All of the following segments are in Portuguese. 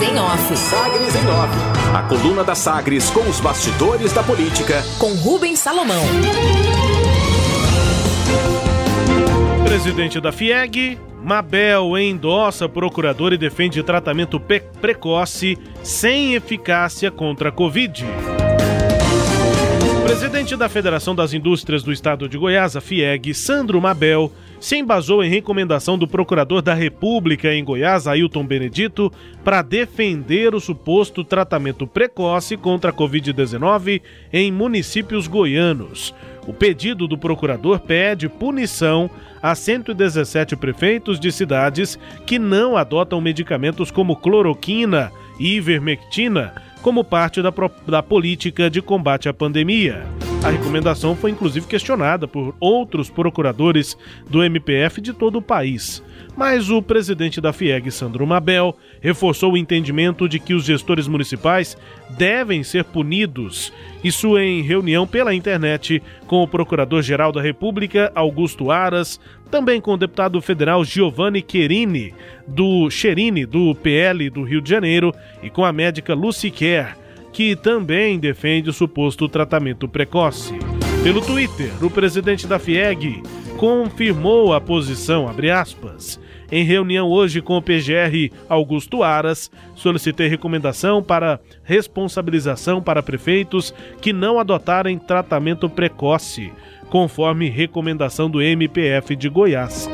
Sagres em Off. Sagres em Off. A coluna da Sagres com os bastidores da política. Com Rubens Salomão. Presidente da FIEG, Mabel endossa procurador e defende tratamento precoce sem eficácia contra a Covid. Presidente da Federação das Indústrias do Estado de Goiás, a FIEG, Sandro Mabel, se embasou em recomendação do Procurador da República em Goiás, Ailton Benedito, para defender o suposto tratamento precoce contra a Covid-19 em municípios goianos. O pedido do procurador pede punição a 117 prefeitos de cidades que não adotam medicamentos como cloroquina e ivermectina como parte da, da política de combate à pandemia. A recomendação foi inclusive questionada por outros procuradores do MPF de todo o país. Mas o presidente da FIEG, Sandro Mabel, reforçou o entendimento de que os gestores municipais devem ser punidos. Isso em reunião pela internet com o Procurador-Geral da República, Augusto Aras, também com o deputado federal Giovanni Querini, do Cherini, do PL do Rio de Janeiro, e com a médica Lucy Kerr, que também defende o suposto tratamento precoce. Pelo Twitter, o presidente da FIEG confirmou a posição, aspas, em reunião hoje com o PGR Augusto Aras, solicitei recomendação para responsabilização para prefeitos que não adotarem tratamento precoce, conforme recomendação do MPF de Goiás.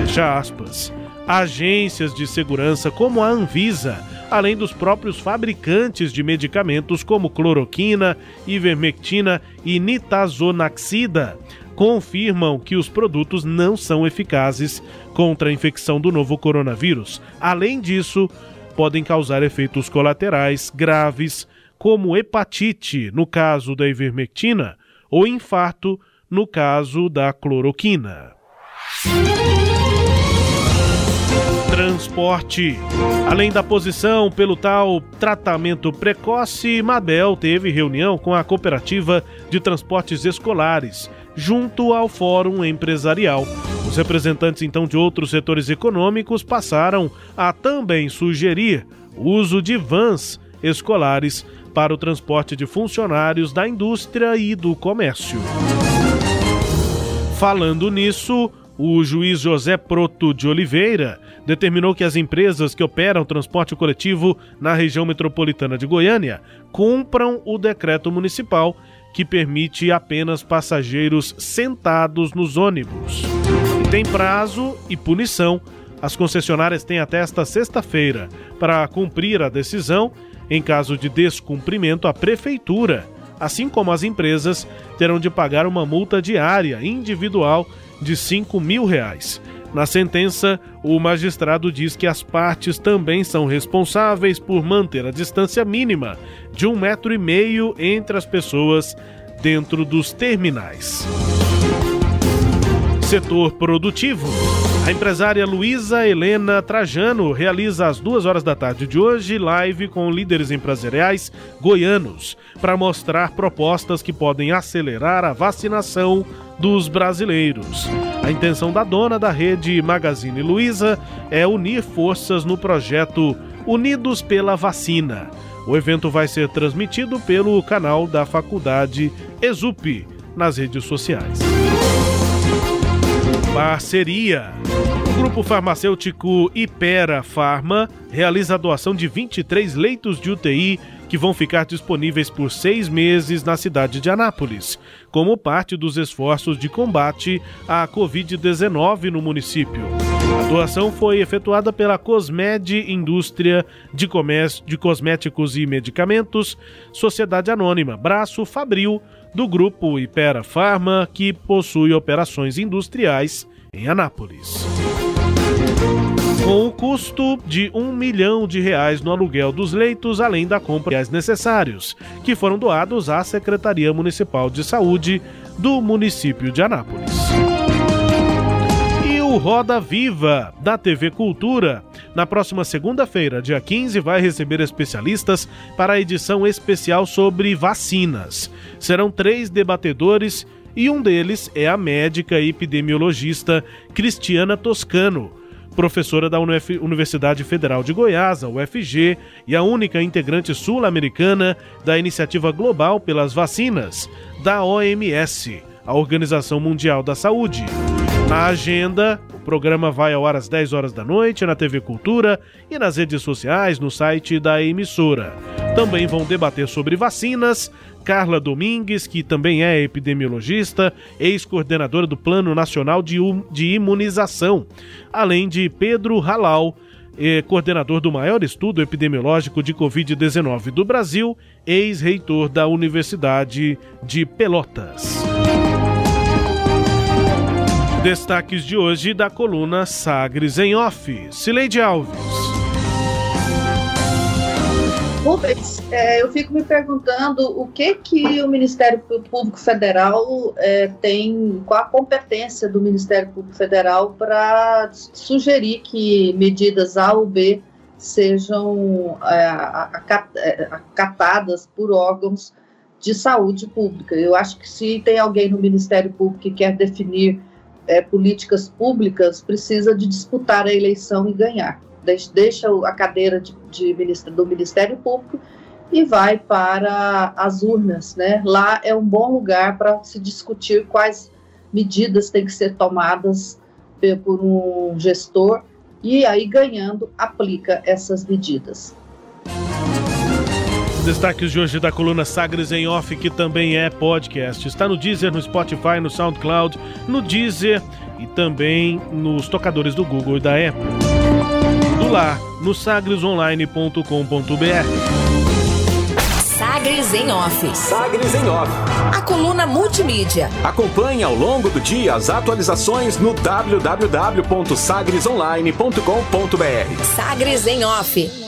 Fecha aspas. Agências de segurança como a Anvisa, além dos próprios fabricantes de medicamentos como cloroquina, ivermectina e nitazonaxida, confirmam que os produtos não são eficazes contra a infecção do novo coronavírus. Além disso, podem causar efeitos colaterais graves, como hepatite, no caso da ivermectina, ou infarto, no caso da cloroquina transporte. Além da posição pelo tal tratamento precoce, Mabel teve reunião com a Cooperativa de Transportes Escolares, junto ao Fórum Empresarial. Os representantes então de outros setores econômicos passaram a também sugerir o uso de vans escolares para o transporte de funcionários da indústria e do comércio. Falando nisso, o juiz José Proto de Oliveira determinou que as empresas que operam transporte coletivo na região metropolitana de Goiânia cumpram o decreto municipal que permite apenas passageiros sentados nos ônibus. Tem prazo e punição. As concessionárias têm até esta sexta-feira para cumprir a decisão. Em caso de descumprimento, a prefeitura, assim como as empresas, terão de pagar uma multa diária individual de 5 mil reais. Na sentença, o magistrado diz que as partes também são responsáveis por manter a distância mínima de um metro e meio entre as pessoas dentro dos terminais. Setor produtivo. A empresária Luísa Helena Trajano realiza às duas horas da tarde de hoje live com líderes empresariais goianos para mostrar propostas que podem acelerar a vacinação dos brasileiros. A intenção da dona da rede Magazine Luiza é unir forças no projeto Unidos pela Vacina. O evento vai ser transmitido pelo canal da faculdade Exup nas redes sociais. Parceria. O grupo farmacêutico Ipera Farma realiza a doação de 23 leitos de UTI que vão ficar disponíveis por seis meses na cidade de Anápolis, como parte dos esforços de combate à Covid-19 no município. A doação foi efetuada pela Cosmed Indústria de, Comércio, de Cosméticos e Medicamentos, Sociedade Anônima, braço Fabril, do grupo Ipera Pharma, que possui operações industriais em Anápolis com o custo de um milhão de reais no aluguel dos leitos, além da compra de necessários, que foram doados à Secretaria Municipal de Saúde do município de Anápolis. E o Roda Viva da TV Cultura, na próxima segunda-feira, dia 15, vai receber especialistas para a edição especial sobre vacinas. Serão três debatedores e um deles é a médica epidemiologista Cristiana Toscano professora da Universidade Federal de Goiás, a UFG, e a única integrante sul-americana da Iniciativa Global pelas Vacinas, da OMS, a Organização Mundial da Saúde. Na agenda, o programa vai ao ar às 10 horas da noite na TV Cultura e nas redes sociais no site da emissora. Também vão debater sobre vacinas, Carla Domingues, que também é epidemiologista, ex-coordenadora do Plano Nacional de, Imunização, além de Pedro Halal, eh, coordenador do maior estudo epidemiológico de Covid-19 do Brasil, ex-reitor da Universidade de Pelotas. Destaques de hoje da coluna Sagres em Off. Cileide Alves. Rubens, é, eu fico me perguntando o que que o Ministério Público Federal é, tem, qual a competência do Ministério Público Federal para sugerir que medidas A ou B sejam é, é, acatadas por órgãos de saúde pública. Eu acho que se tem alguém no Ministério Público que quer definir é, políticas públicas, precisa de disputar a eleição e ganhar deixa a cadeira de, de ministro, do Ministério Público e vai para as urnas, né? Lá é um bom lugar para se discutir quais medidas têm que ser tomadas por um gestor e aí ganhando aplica essas medidas. Destaques de hoje da coluna Sagres em Off, que também é podcast. Está no Deezer, no Spotify, no SoundCloud, no Deezer e também nos tocadores do Google e da Apple lá no sagresonline.com.br. Sagres em Off. Sagres em Off. A coluna multimídia. Acompanhe ao longo do dia as atualizações no www.sagresonline.com.br. Sagres em Off